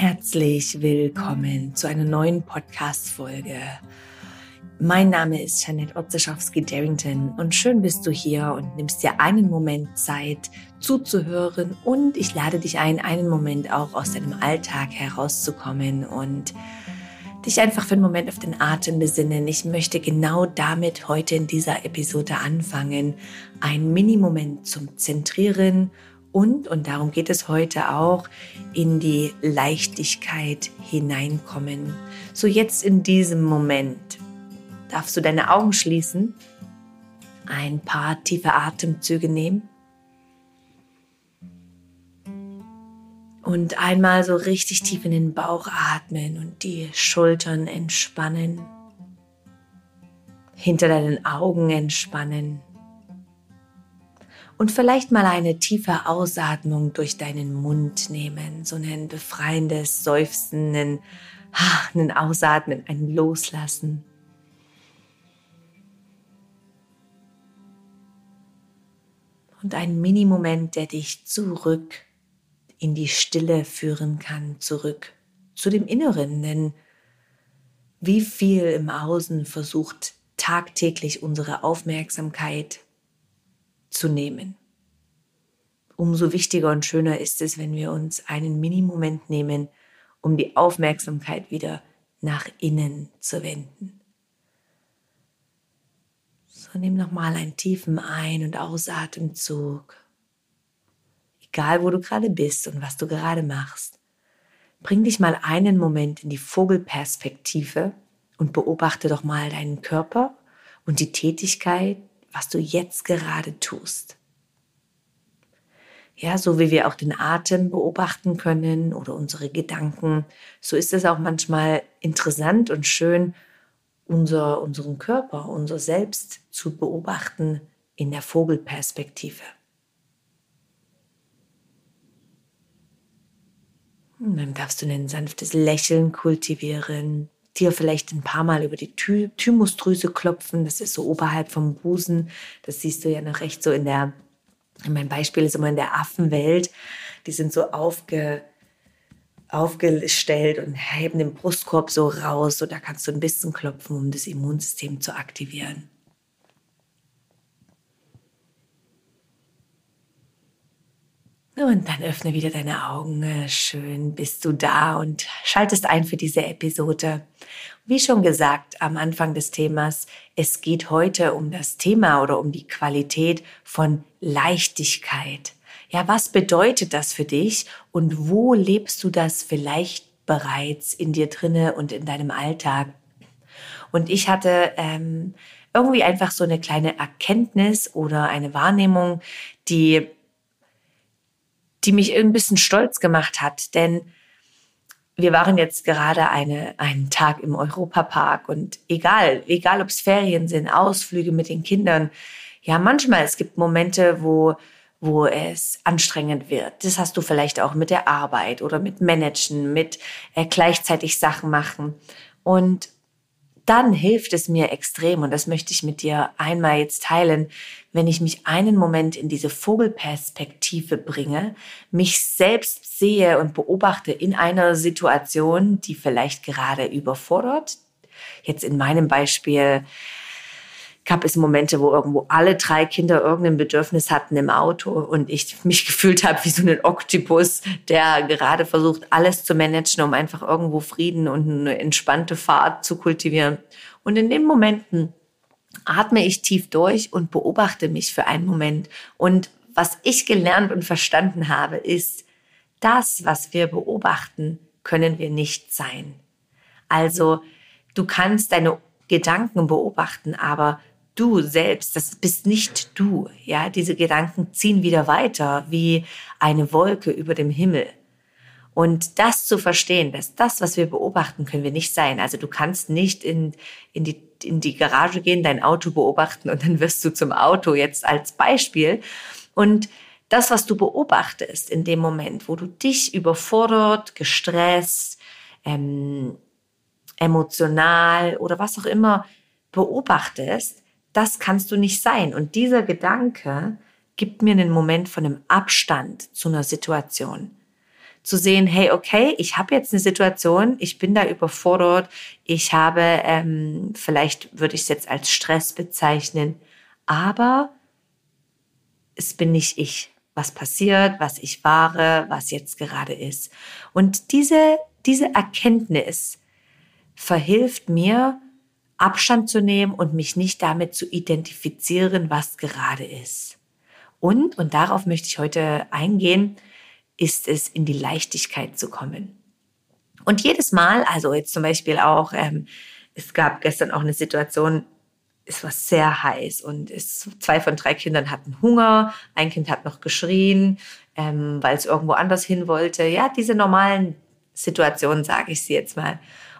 Herzlich willkommen zu einer neuen Podcast-Folge. Mein Name ist Janet Otzeschowski-Darrington und schön bist du hier und nimmst dir einen Moment Zeit zuzuhören und ich lade dich ein, einen Moment auch aus deinem Alltag herauszukommen und dich einfach für einen Moment auf den Atem besinnen. Ich möchte genau damit heute in dieser Episode anfangen, einen Mini-Moment zum Zentrieren und, und darum geht es heute auch, in die Leichtigkeit hineinkommen. So jetzt in diesem Moment darfst du deine Augen schließen, ein paar tiefe Atemzüge nehmen und einmal so richtig tief in den Bauch atmen und die Schultern entspannen, hinter deinen Augen entspannen und vielleicht mal eine tiefe Ausatmung durch deinen Mund nehmen, so ein befreiendes Seufzen, ein, ein Ausatmen, ein Loslassen. Und ein Minimoment, der dich zurück in die Stille führen kann, zurück zu dem Inneren, denn wie viel im Außen versucht tagtäglich unsere Aufmerksamkeit zu nehmen. Umso wichtiger und schöner ist es, wenn wir uns einen Minimoment nehmen, um die Aufmerksamkeit wieder nach innen zu wenden. So, nimm nochmal einen tiefen Ein- und Ausatemzug. Egal, wo du gerade bist und was du gerade machst, bring dich mal einen Moment in die Vogelperspektive und beobachte doch mal deinen Körper und die Tätigkeit, was du jetzt gerade tust. Ja, so wie wir auch den Atem beobachten können oder unsere Gedanken, so ist es auch manchmal interessant und schön, unser, unseren Körper, unser Selbst zu beobachten in der Vogelperspektive. Und dann darfst du ein sanftes Lächeln kultivieren, dir vielleicht ein paar Mal über die Ty Thymusdrüse klopfen. Das ist so oberhalb vom Busen. Das siehst du ja noch recht so in der, mein Beispiel ist immer in der Affenwelt. Die sind so aufge, aufgestellt und heben den Brustkorb so raus. So da kannst du ein bisschen klopfen, um das Immunsystem zu aktivieren. Und dann öffne wieder deine Augen. Äh, schön bist du da und schaltest ein für diese Episode. Wie schon gesagt am Anfang des Themas, es geht heute um das Thema oder um die Qualität von Leichtigkeit. Ja, was bedeutet das für dich und wo lebst du das vielleicht bereits in dir drinne und in deinem Alltag? Und ich hatte ähm, irgendwie einfach so eine kleine Erkenntnis oder eine Wahrnehmung, die die mich ein bisschen stolz gemacht hat, denn wir waren jetzt gerade eine, einen Tag im Europapark und egal, egal ob es Ferien sind, Ausflüge mit den Kindern, ja, manchmal, es gibt Momente, wo, wo es anstrengend wird. Das hast du vielleicht auch mit der Arbeit oder mit Managen, mit äh, gleichzeitig Sachen machen. Und dann hilft es mir extrem, und das möchte ich mit dir einmal jetzt teilen, wenn ich mich einen Moment in diese Vogelperspektive bringe, mich selbst sehe und beobachte in einer Situation, die vielleicht gerade überfordert. Jetzt in meinem Beispiel gab es Momente, wo irgendwo alle drei Kinder irgendein Bedürfnis hatten im Auto und ich mich gefühlt habe wie so ein Oktopus, der gerade versucht, alles zu managen, um einfach irgendwo Frieden und eine entspannte Fahrt zu kultivieren. Und in den Momenten atme ich tief durch und beobachte mich für einen Moment. Und was ich gelernt und verstanden habe, ist, das, was wir beobachten, können wir nicht sein. Also, du kannst deine Gedanken beobachten, aber du selbst, das bist nicht du. Ja, diese Gedanken ziehen wieder weiter wie eine Wolke über dem Himmel. Und das zu verstehen, dass das, was wir beobachten, können wir nicht sein. Also du kannst nicht in, in, die, in die Garage gehen, dein Auto beobachten und dann wirst du zum Auto jetzt als Beispiel. Und das, was du beobachtest in dem Moment, wo du dich überfordert, gestresst, ähm, emotional oder was auch immer beobachtest, das kannst du nicht sein. Und dieser Gedanke gibt mir einen Moment von einem Abstand zu einer Situation. zu sehen, hey, okay, ich habe jetzt eine Situation, ich bin da überfordert, ich habe, ähm, vielleicht würde ich es jetzt als Stress bezeichnen, aber es bin nicht ich, was passiert, was ich wahre, was jetzt gerade ist. Und diese, diese Erkenntnis verhilft mir, Abstand zu nehmen und mich nicht damit zu identifizieren, was gerade ist. Und, und darauf möchte ich heute eingehen, ist es, in die Leichtigkeit zu kommen. Und jedes Mal, also jetzt zum Beispiel auch, ähm, es gab gestern auch eine Situation, es war sehr heiß und es, zwei von drei Kindern hatten Hunger, ein Kind hat noch geschrien, ähm, weil es irgendwo anders hin wollte. Ja, diese normalen Situationen, sage ich sie jetzt mal.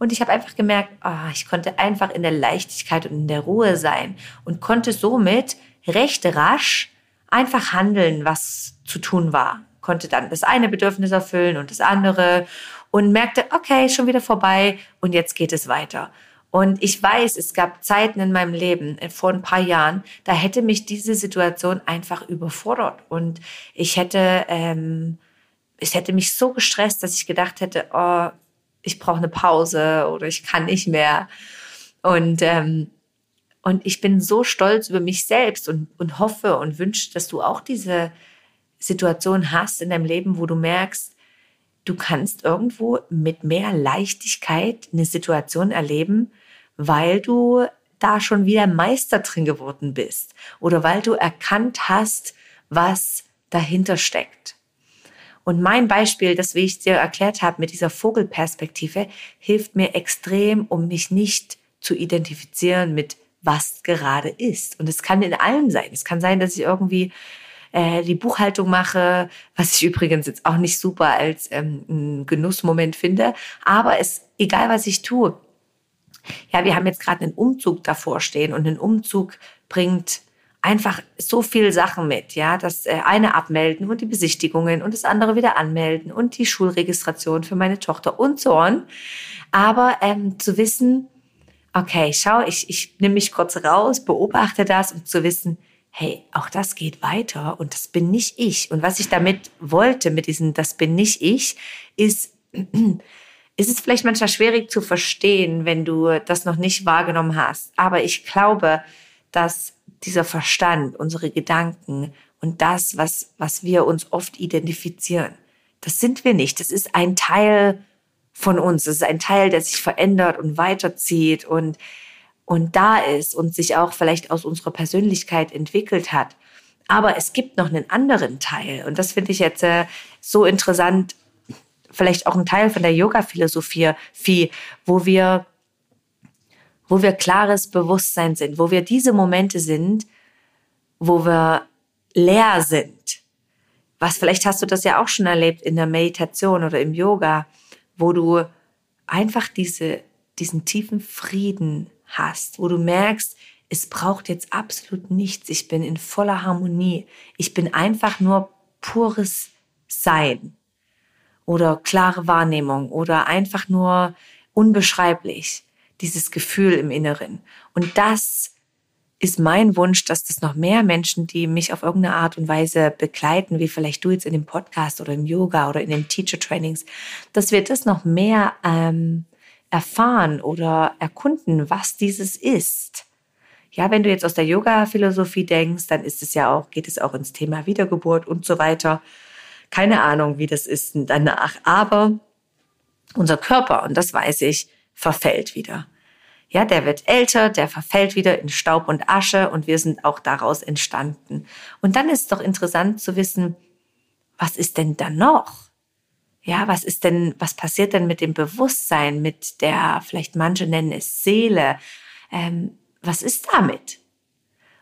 Und ich habe einfach gemerkt, oh, ich konnte einfach in der Leichtigkeit und in der Ruhe sein und konnte somit recht rasch einfach handeln, was zu tun war. Konnte dann das eine Bedürfnis erfüllen und das andere und merkte, okay, schon wieder vorbei und jetzt geht es weiter. Und ich weiß, es gab Zeiten in meinem Leben, äh, vor ein paar Jahren, da hätte mich diese Situation einfach überfordert. Und ich hätte, ähm, es hätte mich so gestresst, dass ich gedacht hätte, oh, ich brauche eine Pause oder ich kann nicht mehr. Und ähm, und ich bin so stolz über mich selbst und, und hoffe und wünsche, dass du auch diese Situation hast in deinem Leben, wo du merkst, du kannst irgendwo mit mehr Leichtigkeit eine Situation erleben, weil du da schon wieder Meister drin geworden bist oder weil du erkannt hast, was dahinter steckt. Und mein Beispiel, das wie ich dir erklärt habe mit dieser Vogelperspektive, hilft mir extrem, um mich nicht zu identifizieren mit was gerade ist. Und es kann in allem sein. Es kann sein, dass ich irgendwie äh, die Buchhaltung mache, was ich übrigens jetzt auch nicht super als ähm, einen Genussmoment finde. Aber es, egal was ich tue, ja, wir haben jetzt gerade einen Umzug davor stehen und ein Umzug bringt einfach so viel Sachen mit, ja, das äh, eine abmelden und die Besichtigungen und das andere wieder anmelden und die Schulregistration für meine Tochter und so on. Aber ähm, zu wissen, okay, schau, ich, ich nehme mich kurz raus, beobachte das, um zu wissen, hey, auch das geht weiter und das bin nicht ich. Und was ich damit wollte, mit diesem, das bin nicht ich, ist, ist es vielleicht manchmal schwierig zu verstehen, wenn du das noch nicht wahrgenommen hast. Aber ich glaube, dass dieser Verstand, unsere Gedanken und das, was, was wir uns oft identifizieren, das sind wir nicht. Das ist ein Teil von uns. Es ist ein Teil, der sich verändert und weiterzieht und, und da ist und sich auch vielleicht aus unserer Persönlichkeit entwickelt hat. Aber es gibt noch einen anderen Teil und das finde ich jetzt äh, so interessant, vielleicht auch ein Teil von der Yoga-Philosophie, wo wir, wo wir klares Bewusstsein sind, wo wir diese Momente sind, wo wir leer sind. Was vielleicht hast du das ja auch schon erlebt in der Meditation oder im Yoga, wo du einfach diese, diesen tiefen Frieden hast, wo du merkst, es braucht jetzt absolut nichts. Ich bin in voller Harmonie. Ich bin einfach nur pures Sein oder klare Wahrnehmung oder einfach nur unbeschreiblich, dieses Gefühl im Inneren. Und das ist mein Wunsch, dass das noch mehr Menschen, die mich auf irgendeine Art und Weise begleiten, wie vielleicht du jetzt in dem Podcast oder im Yoga oder in den Teacher Trainings, dass wir das noch mehr ähm, erfahren oder erkunden, was dieses ist. Ja, wenn du jetzt aus der Yoga-Philosophie denkst, dann ist es ja auch, geht es auch ins Thema Wiedergeburt und so weiter. Keine Ahnung, wie das ist danach. Aber unser Körper, und das weiß ich, verfällt wieder. Ja, der wird älter, der verfällt wieder in Staub und Asche und wir sind auch daraus entstanden. Und dann ist es doch interessant zu wissen, was ist denn da noch? Ja, was ist denn, was passiert denn mit dem Bewusstsein, mit der, vielleicht manche nennen es Seele? Ähm, was ist damit?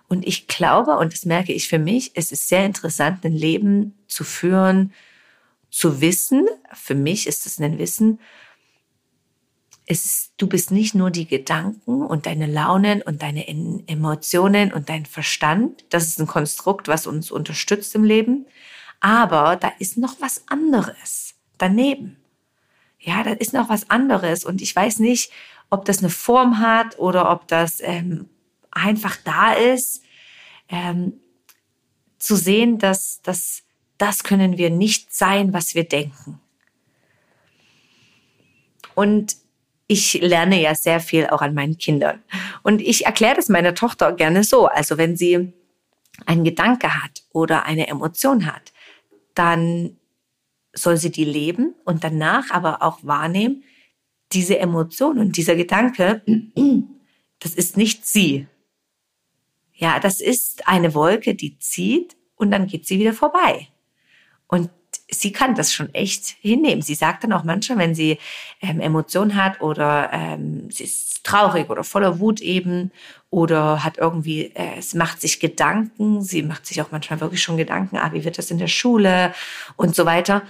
Und ich glaube, und das merke ich für mich, es ist sehr interessant, ein Leben zu führen, zu wissen. Für mich ist es ein Wissen, ist, du bist nicht nur die Gedanken und deine Launen und deine Emotionen und dein Verstand. Das ist ein Konstrukt, was uns unterstützt im Leben. Aber da ist noch was anderes daneben. Ja, da ist noch was anderes. Und ich weiß nicht, ob das eine Form hat oder ob das ähm, einfach da ist, ähm, zu sehen, dass, dass das können wir nicht sein, was wir denken. Und ich lerne ja sehr viel auch an meinen Kindern. Und ich erkläre das meiner Tochter gerne so. Also wenn sie einen Gedanke hat oder eine Emotion hat, dann soll sie die leben und danach aber auch wahrnehmen, diese Emotion und dieser Gedanke, das ist nicht sie. Ja, das ist eine Wolke, die zieht und dann geht sie wieder vorbei. Und sie kann das schon echt hinnehmen. Sie sagt dann auch manchmal, wenn sie ähm, Emotionen hat oder ähm, sie ist traurig oder voller Wut eben oder hat irgendwie, äh, es macht sich Gedanken, sie macht sich auch manchmal wirklich schon Gedanken, ah, wie wird das in der Schule und so weiter.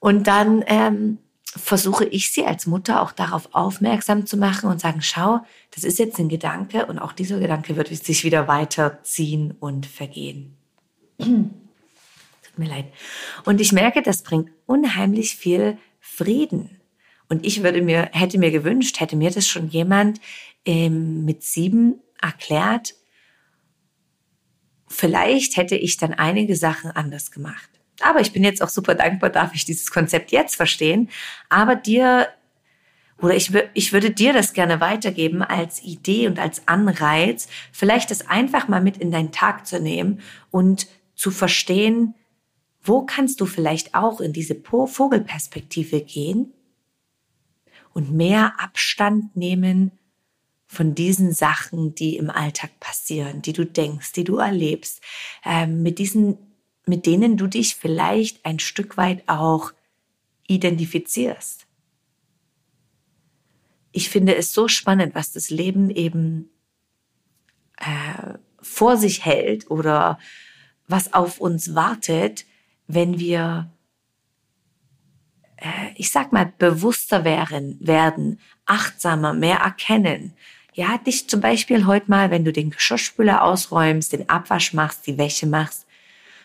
Und dann ähm, versuche ich sie als Mutter auch darauf aufmerksam zu machen und sagen, schau, das ist jetzt ein Gedanke und auch dieser Gedanke wird sich wieder weiterziehen und vergehen. Mir leid. Und ich merke, das bringt unheimlich viel Frieden. Und ich würde mir, hätte mir gewünscht, hätte mir das schon jemand ähm, mit sieben erklärt, vielleicht hätte ich dann einige Sachen anders gemacht. Aber ich bin jetzt auch super dankbar, darf ich dieses Konzept jetzt verstehen. Aber dir, oder ich, ich würde dir das gerne weitergeben als Idee und als Anreiz, vielleicht das einfach mal mit in deinen Tag zu nehmen und zu verstehen, wo kannst du vielleicht auch in diese Vogelperspektive gehen und mehr Abstand nehmen von diesen Sachen, die im Alltag passieren, die du denkst, die du erlebst, ähm, mit diesen mit denen du dich vielleicht ein Stück weit auch identifizierst. Ich finde es so spannend, was das Leben eben äh, vor sich hält oder was auf uns wartet, wenn wir, äh, ich sag mal, bewusster werden, werden, achtsamer, mehr erkennen. Ja, dich zum Beispiel heute mal, wenn du den Geschirrspüler ausräumst, den Abwasch machst, die Wäsche machst,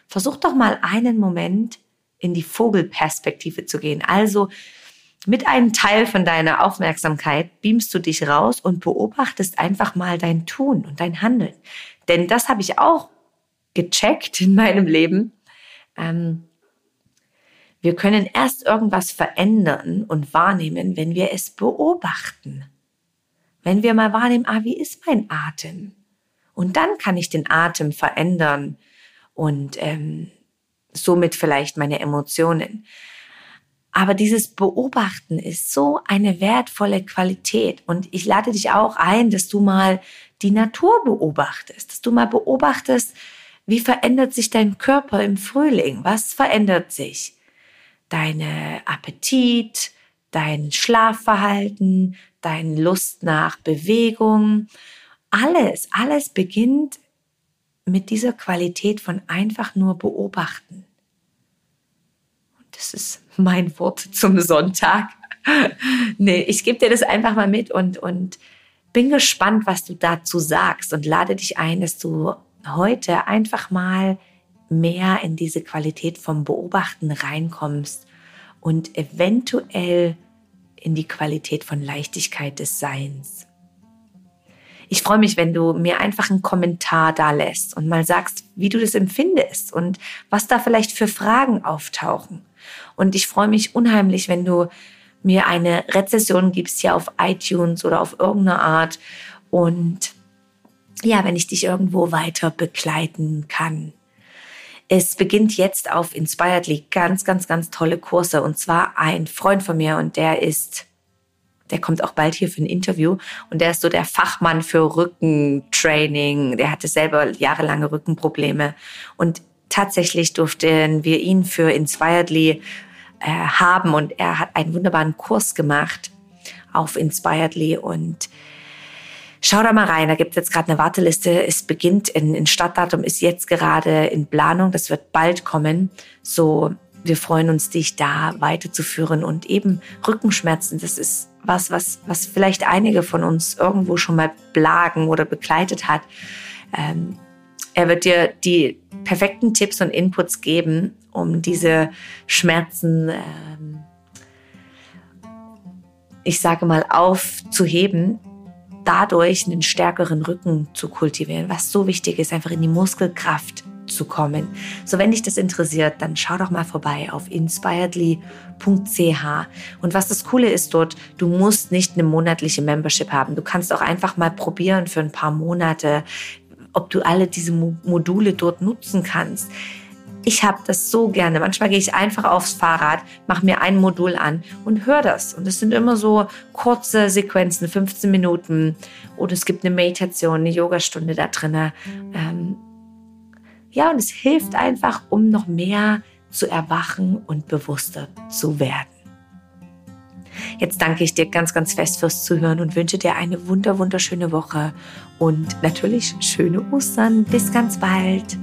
versuch doch mal einen Moment in die Vogelperspektive zu gehen. Also mit einem Teil von deiner Aufmerksamkeit beamst du dich raus und beobachtest einfach mal dein Tun und dein Handeln. Denn das habe ich auch gecheckt in meinem Leben. Ähm, wir können erst irgendwas verändern und wahrnehmen, wenn wir es beobachten. Wenn wir mal wahrnehmen, ah, wie ist mein Atem? Und dann kann ich den Atem verändern und ähm, somit vielleicht meine Emotionen. Aber dieses Beobachten ist so eine wertvolle Qualität. Und ich lade dich auch ein, dass du mal die Natur beobachtest, dass du mal beobachtest, wie verändert sich dein Körper im Frühling? Was verändert sich? Deine Appetit, dein Schlafverhalten, deine Lust nach Bewegung. Alles, alles beginnt mit dieser Qualität von einfach nur beobachten. Und das ist mein Wort zum Sonntag. nee, ich gebe dir das einfach mal mit und, und bin gespannt, was du dazu sagst und lade dich ein, dass du heute einfach mal mehr in diese Qualität vom Beobachten reinkommst und eventuell in die Qualität von Leichtigkeit des Seins. Ich freue mich, wenn du mir einfach einen Kommentar da lässt und mal sagst, wie du das empfindest und was da vielleicht für Fragen auftauchen. Und ich freue mich unheimlich, wenn du mir eine Rezession gibst hier auf iTunes oder auf irgendeine Art und ja, wenn ich dich irgendwo weiter begleiten kann. Es beginnt jetzt auf Inspiredly ganz, ganz, ganz tolle Kurse. Und zwar ein Freund von mir und der ist der kommt auch bald hier für ein Interview. Und der ist so der Fachmann für Rückentraining. Der hatte selber jahrelange Rückenprobleme. Und tatsächlich durften wir ihn für Inspiredly äh, haben. Und er hat einen wunderbaren Kurs gemacht auf Inspiredly und Schau da mal rein, da gibt es jetzt gerade eine Warteliste. Es beginnt in, in Stadtdatum, ist jetzt gerade in Planung, das wird bald kommen. So wir freuen uns, dich da weiterzuführen und eben Rückenschmerzen, das ist was, was, was vielleicht einige von uns irgendwo schon mal plagen oder begleitet hat. Ähm, er wird dir die perfekten Tipps und Inputs geben, um diese Schmerzen, ähm, ich sage mal, aufzuheben, dadurch einen stärkeren Rücken zu kultivieren, was so wichtig ist, einfach in die Muskelkraft zu kommen. So, wenn dich das interessiert, dann schau doch mal vorbei auf inspiredly.ch. Und was das Coole ist dort, du musst nicht eine monatliche Membership haben. Du kannst auch einfach mal probieren für ein paar Monate, ob du alle diese Module dort nutzen kannst. Ich habe das so gerne. Manchmal gehe ich einfach aufs Fahrrad, mache mir ein Modul an und höre das. Und es sind immer so kurze Sequenzen, 15 Minuten. Oder es gibt eine Meditation, eine Yogastunde da drin. Ähm ja, und es hilft einfach, um noch mehr zu erwachen und bewusster zu werden. Jetzt danke ich dir ganz, ganz fest fürs Zuhören und wünsche dir eine wunder, wunderschöne Woche und natürlich schöne Ostern. Bis ganz bald.